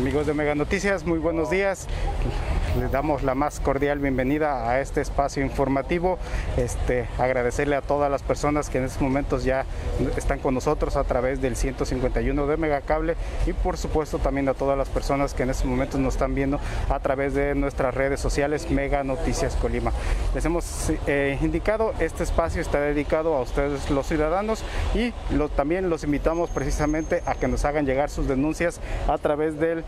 Amigos de Mega Noticias, muy buenos días. Les damos la más cordial bienvenida a este espacio informativo. Este, agradecerle a todas las personas que en estos momentos ya están con nosotros a través del 151 de Megacable y por supuesto también a todas las personas que en estos momentos nos están viendo a través de nuestras redes sociales Mega Noticias Colima. Les hemos eh, indicado, este espacio está dedicado a ustedes los ciudadanos y también los invitamos precisamente a que nos hagan llegar sus denuncias a través del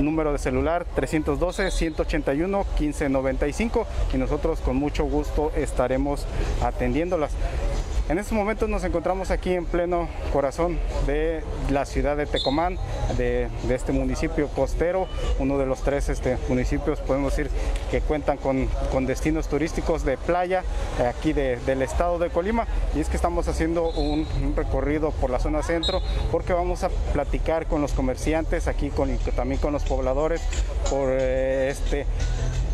número de celular 312-181-1595 y nosotros con mucho gusto estaremos atendiéndolas. En estos momentos nos encontramos aquí en pleno corazón de la ciudad de Tecomán, de, este municipio costero, uno de los tres este, municipios, podemos decir, que cuentan con, destinos turísticos de playa aquí de- del estado de Colima. Y es que estamos haciendo un, recorrido por la zona centro porque vamos a platicar con los comerciantes aquí, también con los pobladores por eh, este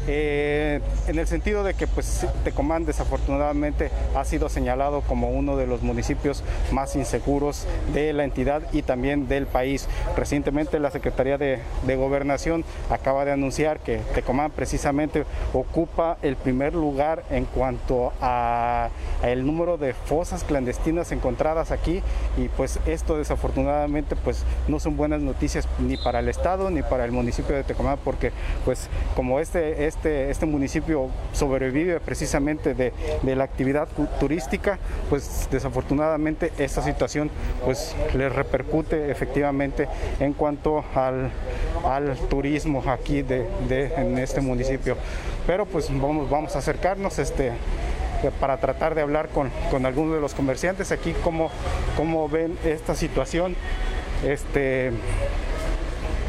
eh, en el sentido de que pues Tecomán desafortunadamente ha sido señalado como uno de los municipios más inseguros de la entidad y también del país. Recientemente la Secretaría de, Gobernación acaba de anunciar que Tecomán precisamente ocupa el primer lugar en cuanto a, el número de fosas clandestinas encontradas aquí y pues esto desafortunadamente pues no son buenas noticias ni para el estado ni para el municipio de Tecomán porque pues como este este este municipio sobrevive precisamente de, de la actividad turística pues desafortunadamente esta situación pues le repercute efectivamente en cuanto al, al turismo aquí de, de- en este municipio. Pero pues vamos vamos a acercarnos este para tratar de hablar con, con algunos de los comerciantes aquí cómo, cómo ven esta situación. Este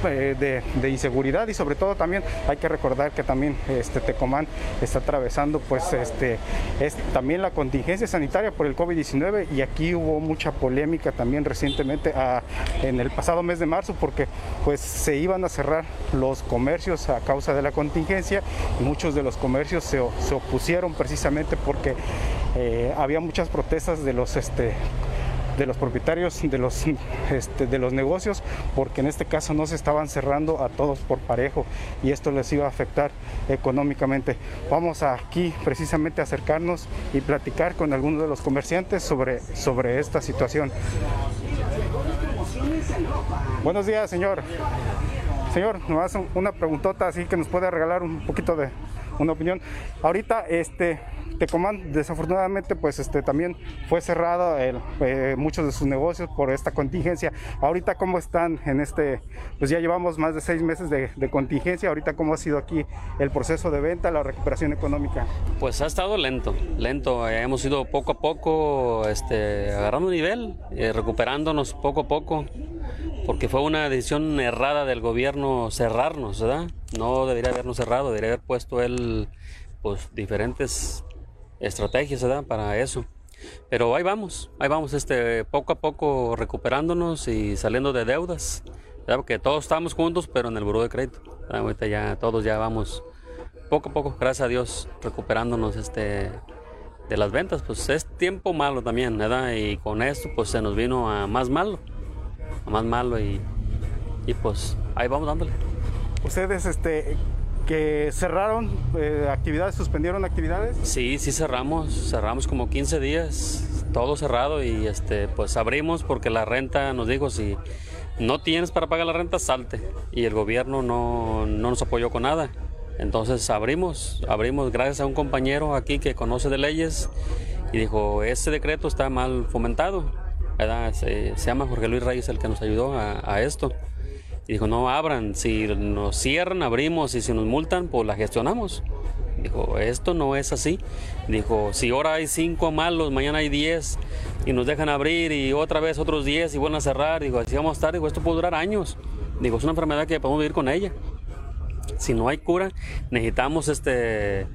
eh, de, inseguridad y sobre todo también hay que recordar que también este Tecomán está atravesando pues este es también la contingencia sanitaria por el COVID-19 y aquí hubo mucha polémica también recientemente ah, en el pasado mes de marzo porque pues se iban a cerrar los comercios a causa de la contingencia. Y muchos de los comercios se, se opusieron precisamente porque eh, había muchas protestas de los este de los propietarios de los, este, de los negocios, porque en este caso no se estaban cerrando a todos por parejo y esto les iba a afectar económicamente. Vamos aquí precisamente a acercarnos y platicar con algunos de los comerciantes sobre, sobre esta situación. Buenos días, señor. Señor, nomás un- una preguntota así que nos puede regalar un poquito de una opinión. Ahorita, este, Tecomán, desafortunadamente, pues este también fue cerrado eh, muchos de sus negocios por esta contingencia. Ahorita, ¿cómo están en este? Pues ya llevamos más de seis meses de, de contingencia. Ahorita, ¿cómo ha sido aquí el proceso de venta, la recuperación económica? Pues ha estado lento, lento. Eh, Hemos ido poco a poco este, agarrando nivel, eh, recuperándonos poco a poco, porque fue una decisión errada del gobierno cerrarnos, ¿verdad? No debería habernos cerrado, debería haber puesto él pues, diferentes estrategias, ¿verdad? Para eso. Pero ahí vamos, ahí vamos, este, poco a poco recuperándonos y saliendo de deudas, ¿verdad? Porque todos estamos juntos, pero en el buró de crédito. ¿verdad? Ahorita ya todos ya vamos poco a poco, gracias a Dios, recuperándonos este de las ventas, pues es tiempo malo también, ¿verdad? Y con esto pues se nos vino a más malo, más malo y, y pues ahí vamos dándole. Ustedes, este, que cerraron eh, actividades, suspendieron actividades. Sí, sí cerramos, cerramos como 15 días, todo cerrado y este pues abrimos porque la renta nos dijo si no tienes para pagar la renta, salte. Y el gobierno no, no nos apoyó con nada. Entonces abrimos, abrimos gracias a un compañero aquí que conoce de leyes y dijo, ese decreto está mal fomentado. Se, llama Jorge Luis Reyes el que nos ayudó a, esto. Y dijo, no abran, si nos cierran, abrimos y si nos multan, pues la gestionamos. Dijo, esto no es así. Dijo, si ahora hay cinco malos, mañana hay diez y nos dejan abrir y otra vez otros diez y vuelven a cerrar. Digo, así vamos a estar. Digo, esto puede durar años. Digo, es una enfermedad que podemos vivir con ella. Si no hay cura, necesitamos este,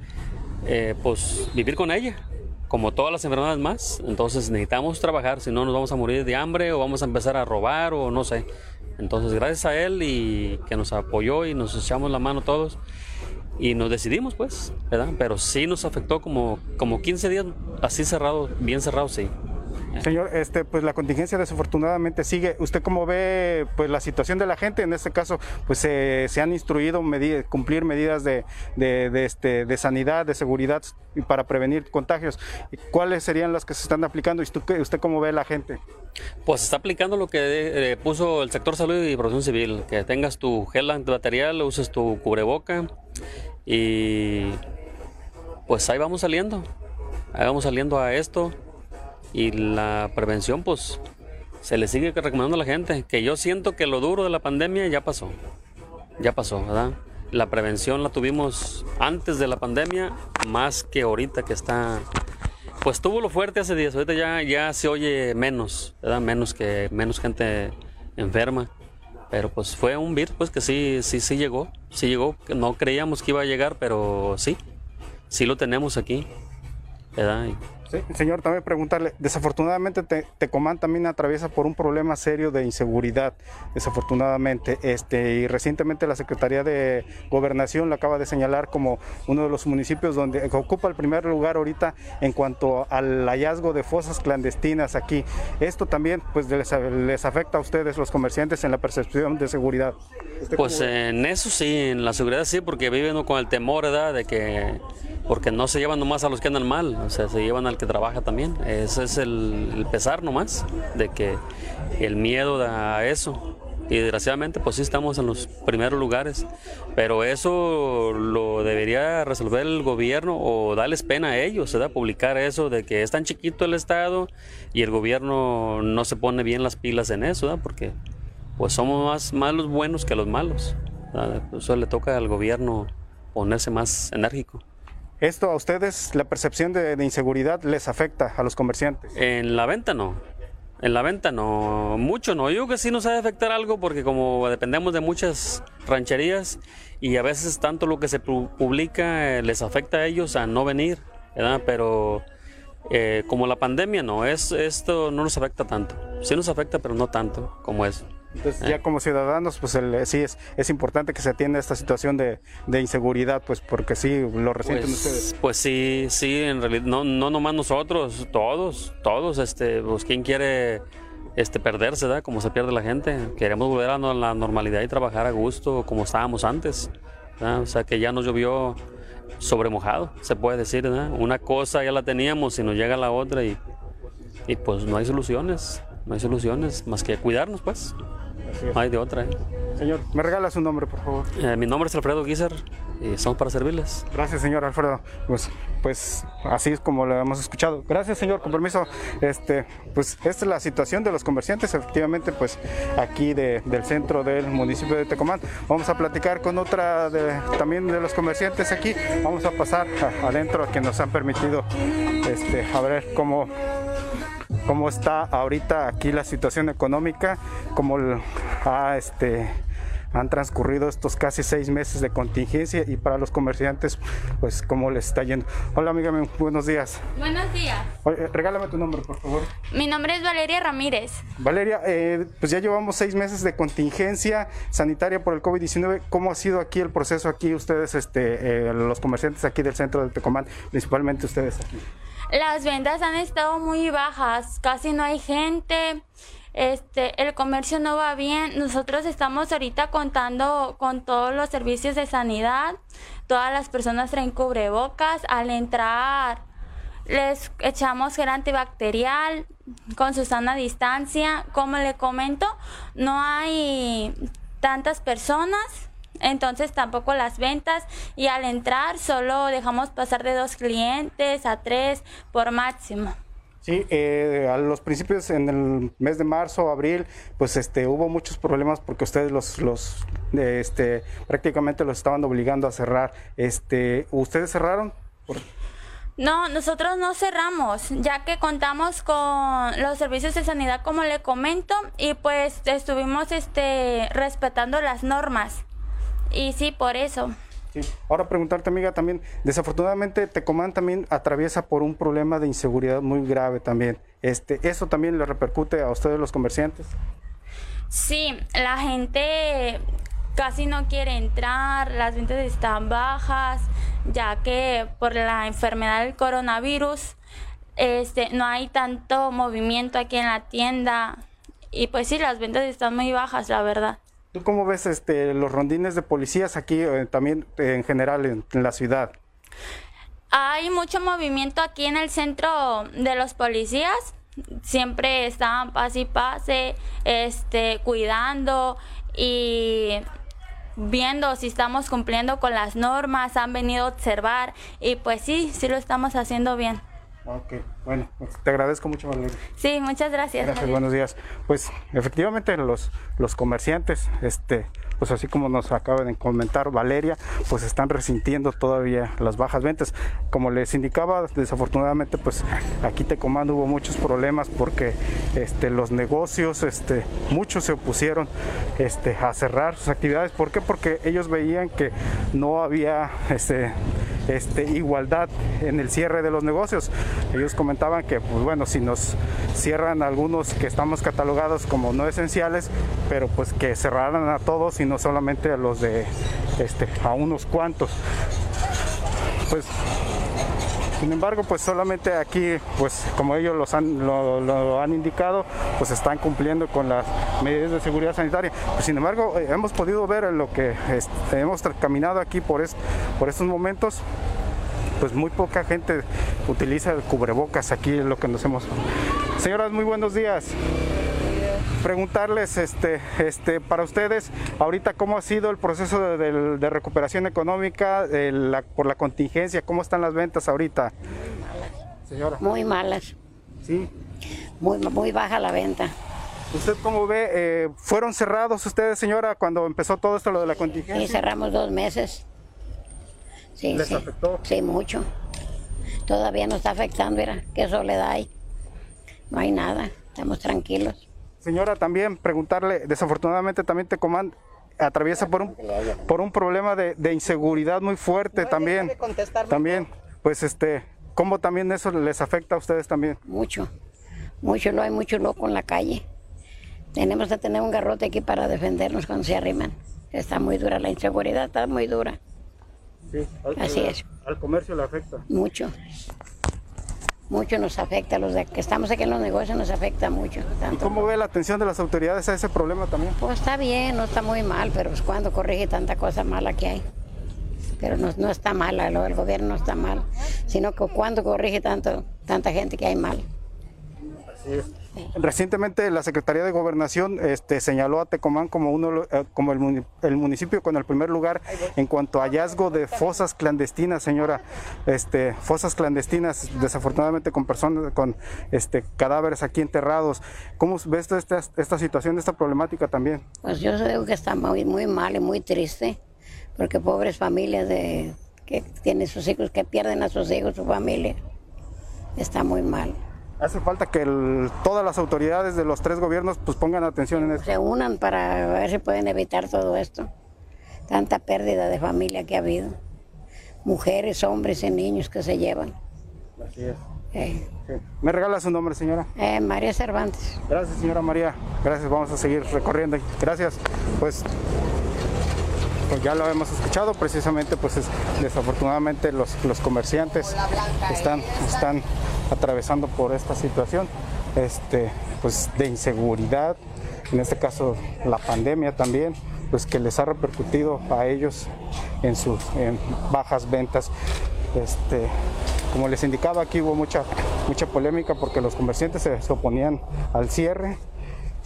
eh, pues, vivir con ella como todas las enfermedades más. Entonces necesitamos trabajar, si no nos vamos a morir de hambre o vamos a empezar a robar o no sé. Entonces gracias a él y que nos apoyó y nos echamos la mano todos y nos decidimos pues, ¿verdad? Pero sí nos afectó como, como 15 días así cerrado, bien cerrado, sí. Señor, este, pues la contingencia desafortunadamente sigue. ¿Usted cómo ve pues la situación de la gente? En este caso, pues se han instruido cumplir medidas de, de, este, de sanidad, de seguridad para prevenir contagios. ¿Cuáles serían las que se están aplicando? ¿Y usted, usted cómo ve la gente? Pues se está aplicando lo que eh, puso el sector salud y protección civil, que tengas tu gel antibacterial, uses tu cubreboca y pues ahí vamos saliendo, ahí vamos saliendo a esto y la prevención pues se le sigue recomendando a la gente, que yo siento que lo duro de la pandemia ya pasó, ya pasó, ¿verdad? La prevención la tuvimos antes de la pandemia más que ahorita que está, pues tuvo lo fuerte hace días, ahorita ya, ya se oye menos, ¿verdad? Menos que menos gente enferma. Pero pues fue un virus pues que sí, sí, sí llegó, sí llegó, no creíamos que iba a llegar, pero sí, sí lo tenemos aquí, ¿verdad? Señor, también preguntarle, desafortunadamente Tecomán también atraviesa por un problema serio de inseguridad, desafortunadamente, este, y recientemente la Secretaría de Gobernación lo acaba de señalar como uno de los municipios donde ocupa el primer lugar ahorita en cuanto al hallazgo de fosas clandestinas aquí. Esto también pues les, les afecta a ustedes los comerciantes en la percepción de seguridad. Pues en eso sí, en la seguridad sí, porque viven con el temor ¿verdad? de que porque no se llevan nomás a los que andan mal, o sea, se llevan al que trabaja también. Ese es el, pesar nomás, de que el miedo a eso. Y desgraciadamente, pues sí estamos en los primeros lugares, pero eso lo debería resolver el gobierno o darles pena a ellos, ¿verdad? Publicar eso de que es tan chiquito el Estado y el gobierno no se pone bien las pilas en eso, ¿verdad? Porque pues somos más, más los buenos que los malos. Eso le toca al gobierno ponerse más enérgico. ¿Esto a ustedes, la percepción de, inseguridad, les afecta a los comerciantes? En la venta no. En la venta no, mucho no. Yo creo que sí nos ha de afectar algo porque como dependemos de muchas rancherías y a veces tanto lo que se publica eh, les afecta a ellos a no venir, ¿verdad? Pero eh, como la pandemia no, es, esto no nos afecta tanto. Sí nos afecta, pero no tanto como eso. Entonces, ya como ciudadanos, pues sí es, es importante que se atienda esta situación de, inseguridad, pues porque sí lo resienten pues, ustedes. Pues sí, sí, en realidad, no, no nomás nosotros, todos, todos, este, pues quién quiere este, perderse, ¿verdad? Como se pierde la gente. Queremos volver a la normalidad y trabajar a gusto como estábamos antes. O sea, que ya nos llovió sobre mojado, se puede decir. Una cosa ya la teníamos y nos llega la otra y, y pues no hay soluciones, no hay soluciones más que cuidarnos, pues. Hay de otra. ¿eh? Señor, ¿me regala su nombre, por favor? Eh, mi nombre es Alfredo Guizar y estamos para servirles. Gracias, señor Alfredo. Pues, pues así es como lo hemos escuchado. Gracias, señor, con permiso. Este, pues esta es la situación de los comerciantes, efectivamente, pues aquí del centro del municipio de Tecomán. Vamos a platicar con otra de, también de los comerciantes aquí. Vamos a pasar adentro a que nos han permitido este, a ver cómo cómo está ahorita aquí la situación económica, cómo ha, este, han transcurrido estos casi seis meses de contingencia y para los comerciantes, pues cómo les está yendo. Hola amiga, buenos días. Buenos días. regálame tu nombre, por favor. Mi nombre es Valeria Ramírez. Valeria, eh, pues ya llevamos seis meses de contingencia sanitaria por el COVID-19. ¿Cómo ha sido aquí el proceso aquí ustedes, este, eh, los comerciantes aquí del centro de Tecomán, principalmente ustedes aquí? Las ventas han estado muy bajas, casi no hay gente, este, el comercio no va bien. Nosotros estamos ahorita contando con todos los servicios de sanidad, todas las personas traen cubrebocas, al entrar les echamos gel antibacterial con su sana distancia. Como le comento, no hay tantas personas entonces tampoco las ventas y al entrar solo dejamos pasar de dos clientes a tres por máximo. Sí, eh, a los principios en el mes de marzo, abril, pues este hubo muchos problemas porque ustedes los, los este, prácticamente los estaban obligando a cerrar. Este, ¿ustedes cerraron? No, nosotros no cerramos, ya que contamos con los servicios de sanidad, como le comento, y pues estuvimos este, respetando las normas. Y sí, por eso. Ahora preguntarte, amiga, también, desafortunadamente Tecomán también atraviesa por un problema de inseguridad muy grave también. Este, ¿Eso también le repercute a ustedes los comerciantes? Sí, la gente casi no quiere entrar, las ventas están bajas, ya que por la enfermedad del coronavirus este, no hay tanto movimiento aquí en la tienda. Y pues sí, las ventas están muy bajas, la verdad. ¿Tú cómo ves este, los rondines de policías aquí eh, también en general en, la ciudad? Hay mucho movimiento aquí en el centro de los policías. Siempre están pase y pase, este, cuidando y viendo si estamos cumpliendo con las normas, han venido a observar y pues sí, sí lo estamos haciendo bien. Ok, bueno, pues, te agradezco mucho, Valeria. Sí, muchas gracias. Gracias, buenos días. Pues efectivamente los, los comerciantes, este, pues así como nos acaba de comentar Valeria, pues están resintiendo todavía las bajas ventas. Como les indicaba, desafortunadamente, pues aquí te comando hubo muchos problemas porque este, los negocios, este, muchos se opusieron este, a cerrar sus actividades. ¿Por qué? Porque ellos veían que no había este, este, igualdad en el cierre de los negocios. Ellos comentaban que, pues bueno, si nos cierran algunos que estamos catalogados como no esenciales, pero pues que cerraran a todos y no solamente a los de, este, a unos cuantos. Pues sin embargo, pues solamente aquí, pues como ellos los han, lo, han indicado, pues están cumpliendo con las medidas de seguridad sanitaria. Pues, sin embargo, eh, hemos podido ver lo que hemos caminado aquí por, por estos momentos, pues muy poca gente utiliza el cubrebocas aquí, es lo que nos hemos... Señoras, muy buenos días preguntarles este, este, para ustedes ahorita cómo ha sido el proceso de, recuperación económica por la contingencia, cómo están las ventas ahorita. Señora. Muy malas. Sí. Muy, muy baja la venta. ¿Usted cómo ve? Eh, ¿Fueron cerrados ustedes, señora, cuando empezó todo esto lo de la contingencia? Sí, cerramos dos meses. Sí, ¿Les afectó? Sí, mucho. Todavía nos está afectando, mira, qué soledad hay. No hay nada, estamos tranquilos. Señora, también preguntarle, desafortunadamente también Tecomán atraviesa por un, por un problema de, inseguridad muy fuerte también. También, pues este, ¿cómo también eso les afecta a ustedes también? Mucho, mucho, no hay mucho loco en la calle. Tenemos que tener un garrote aquí para defendernos cuando se arriman. Está muy dura la inseguridad, está muy dura. Sí, Así es. Al comercio le afecta. Mucho mucho nos afecta, los de que estamos aquí en los negocios nos afecta mucho. ¿Cómo ve la atención de las autoridades a ese problema también? Pues está bien, no está muy mal, pero pues cuando corrige tanta cosa mala que hay. Pero no, no está mala, lo del gobierno no está mal, sino que cuando corrige tanto, tanta gente que hay mal. Así es. Recientemente la Secretaría de Gobernación este, señaló a Tecomán como, uno, eh, como el, el, municipio con el primer lugar en cuanto a hallazgo de fosas clandestinas, señora. Este, fosas clandestinas, desafortunadamente con personas, con este, cadáveres aquí enterrados. ¿Cómo ves esta, esta situación, esta problemática también? Pues yo digo que está muy, muy mal y muy triste, porque pobres familias de, que tienen sus hijos, que pierden a sus hijos, su familia, está muy mal. Hace falta que todas las autoridades de los tres gobiernos pues pongan atención en esto. Se unan para ver si pueden evitar todo esto. Tanta pérdida de familia que ha habido. Mujeres, hombres y niños que se llevan. Así es. Eh. ¿Me regala su nombre, señora? Eh, María Cervantes. Gracias, señora María. Gracias, vamos a seguir recorriendo. Gracias. Pues pues ya lo hemos escuchado, precisamente pues desafortunadamente los, los comerciantes están, están atravesando por esta situación este, pues de inseguridad, en este caso la pandemia también, pues que les ha repercutido a ellos en sus bajas ventas. Este, como les indicaba, aquí hubo mucha, mucha polémica porque los comerciantes se oponían al cierre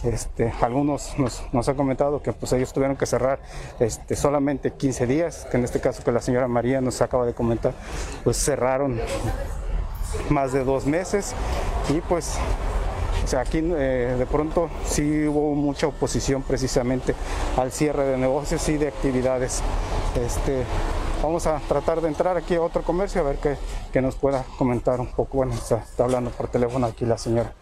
este, algunos nos, han comentado que pues ellos tuvieron que cerrar este, solamente 15 días, que en este caso que la señora María nos acaba de comentar, pues cerraron más de dos meses y pues aquí eh, de pronto sí hubo mucha oposición precisamente al cierre de negocios y de actividades. Este, vamos a tratar de entrar aquí a otro comercio a ver qué, qué nos pueda comentar un poco. Bueno, está hablando por teléfono aquí la señora.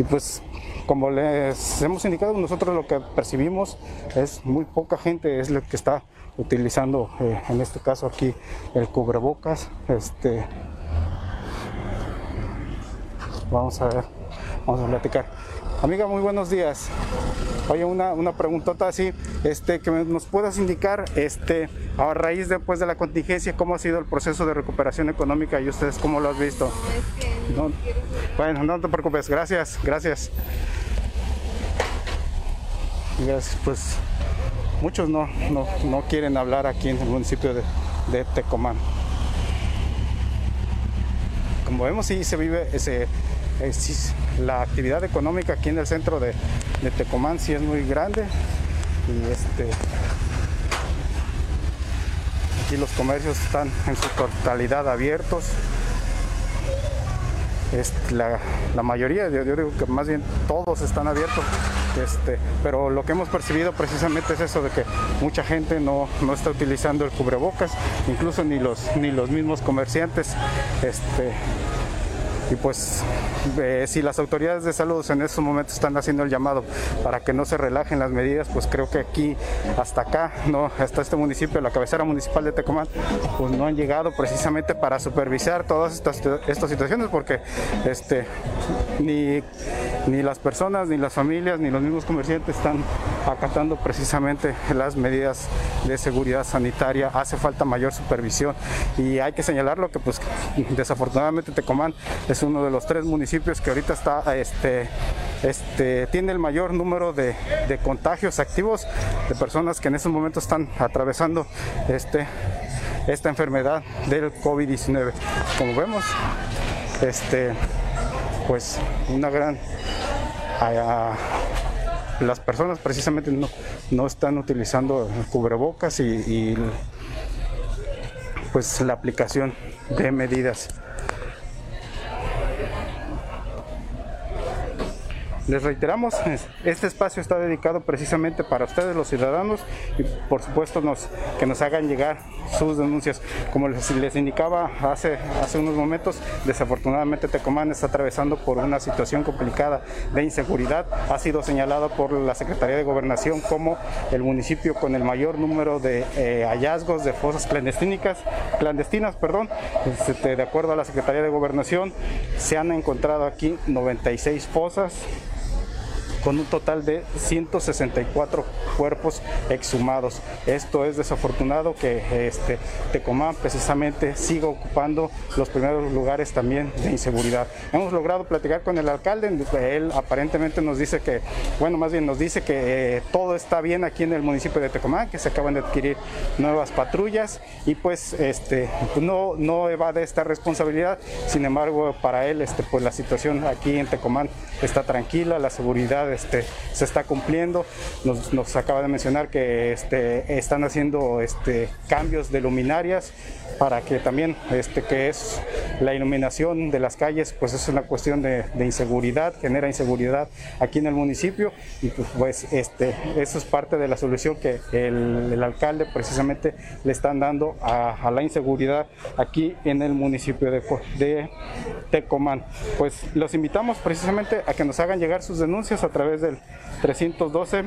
Y pues como les hemos indicado, nosotros lo que percibimos es muy poca gente es lo que está utilizando, eh, en este caso aquí, el cubrebocas. Este, vamos a ver, vamos a platicar. Amiga, muy buenos días. Oye, una, una preguntota así, este, que nos puedas indicar, este, a raíz después de la contingencia, cómo ha sido el proceso de recuperación económica y ustedes cómo lo has visto. No, bueno, no te preocupes, gracias, gracias. Gracias, pues muchos no, no, no quieren hablar aquí en el municipio de, Tecomán. Como vemos, sí se vive ese, la actividad económica aquí en el centro de, de Tecomán sí es muy grande. Y este aquí los comercios están en su totalidad abiertos. Es la, la mayoría yo, yo digo que más bien todos están abiertos. Este, pero lo que hemos percibido precisamente es eso de que mucha gente no, no está utilizando el cubrebocas incluso ni los ni los mismos comerciantes este y pues eh, si las autoridades de salud en estos momentos están haciendo el llamado para que no se relajen las medidas, pues creo que aquí hasta acá, no, hasta este municipio, la cabecera municipal de Tecomán, pues no han llegado precisamente para supervisar todas estas, estas situaciones porque este ni, ni las personas, ni las familias, ni los mismos comerciantes están acatando precisamente las medidas de seguridad sanitaria. Hace falta mayor supervisión y hay que señalarlo que pues desafortunadamente Tecomán es uno de los tres municipios que ahorita está este este, tiene el mayor número de, de, contagios activos de personas que en estos momentos están atravesando este, esta enfermedad del COVID-19. Como vemos, este, pues una gran... Uh, las personas precisamente no, no, están utilizando cubrebocas y, y pues la aplicación de medidas. Les reiteramos, este espacio está dedicado precisamente para ustedes los ciudadanos y por supuesto que nos hagan llegar sus denuncias. Como les, les indicaba hace, hace unos momentos, desafortunadamente Tecomán está atravesando por una situación complicada de inseguridad. Ha sido señalado por la Secretaría de Gobernación como el municipio con el mayor número de eh, hallazgos de fosas clandestinas, clandestinas perdón. Este, de acuerdo a la Secretaría de Gobernación, se han encontrado aquí 96 fosas con un total de 164 cuerpos exhumados. Esto es desafortunado que este, Tecomán precisamente siga ocupando los primeros lugares también de inseguridad. Hemos logrado platicar con el alcalde, él aparentemente nos dice que, bueno, más bien nos dice que eh, todo está bien aquí en el municipio de Tecomán, que se acaban de adquirir nuevas patrullas y pues este, no, no evade esta responsabilidad, sin embargo para él este, pues la situación aquí en Tecomán está tranquila, la seguridad este, se está cumpliendo. Nos, nos, acaba de mencionar que este, están haciendo este, cambios de luminarias para que también, este, que es la iluminación de las calles, pues es una cuestión de, de inseguridad, genera inseguridad aquí en el municipio y pues, pues este, eso es parte de la solución que el, el alcalde precisamente le están dando a, a, la inseguridad aquí en el municipio de, de Tecomán. Pues los invitamos precisamente a que nos hagan llegar sus denuncias a través del 312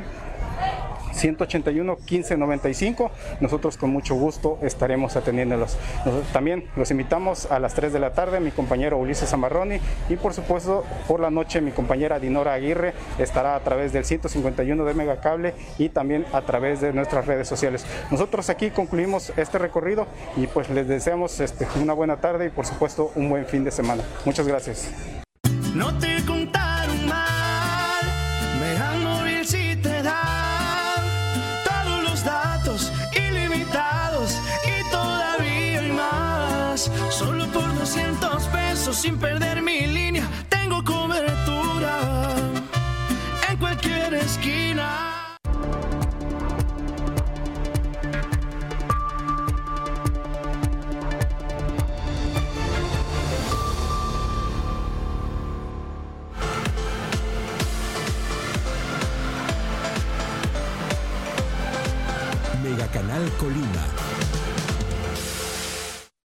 181 1595. Nosotros con mucho gusto estaremos atendiéndolos. Nosotros también los invitamos a las 3 de la tarde, mi compañero Ulises Amarroni y por supuesto por la noche mi compañera Dinora Aguirre estará a través del 151 de Megacable y también a través de nuestras redes sociales. Nosotros aquí concluimos este recorrido y pues les deseamos este, una buena tarde y por supuesto un buen fin de semana. Muchas gracias. 200 pesos sin perder mi línea, tengo cobertura en cualquier esquina.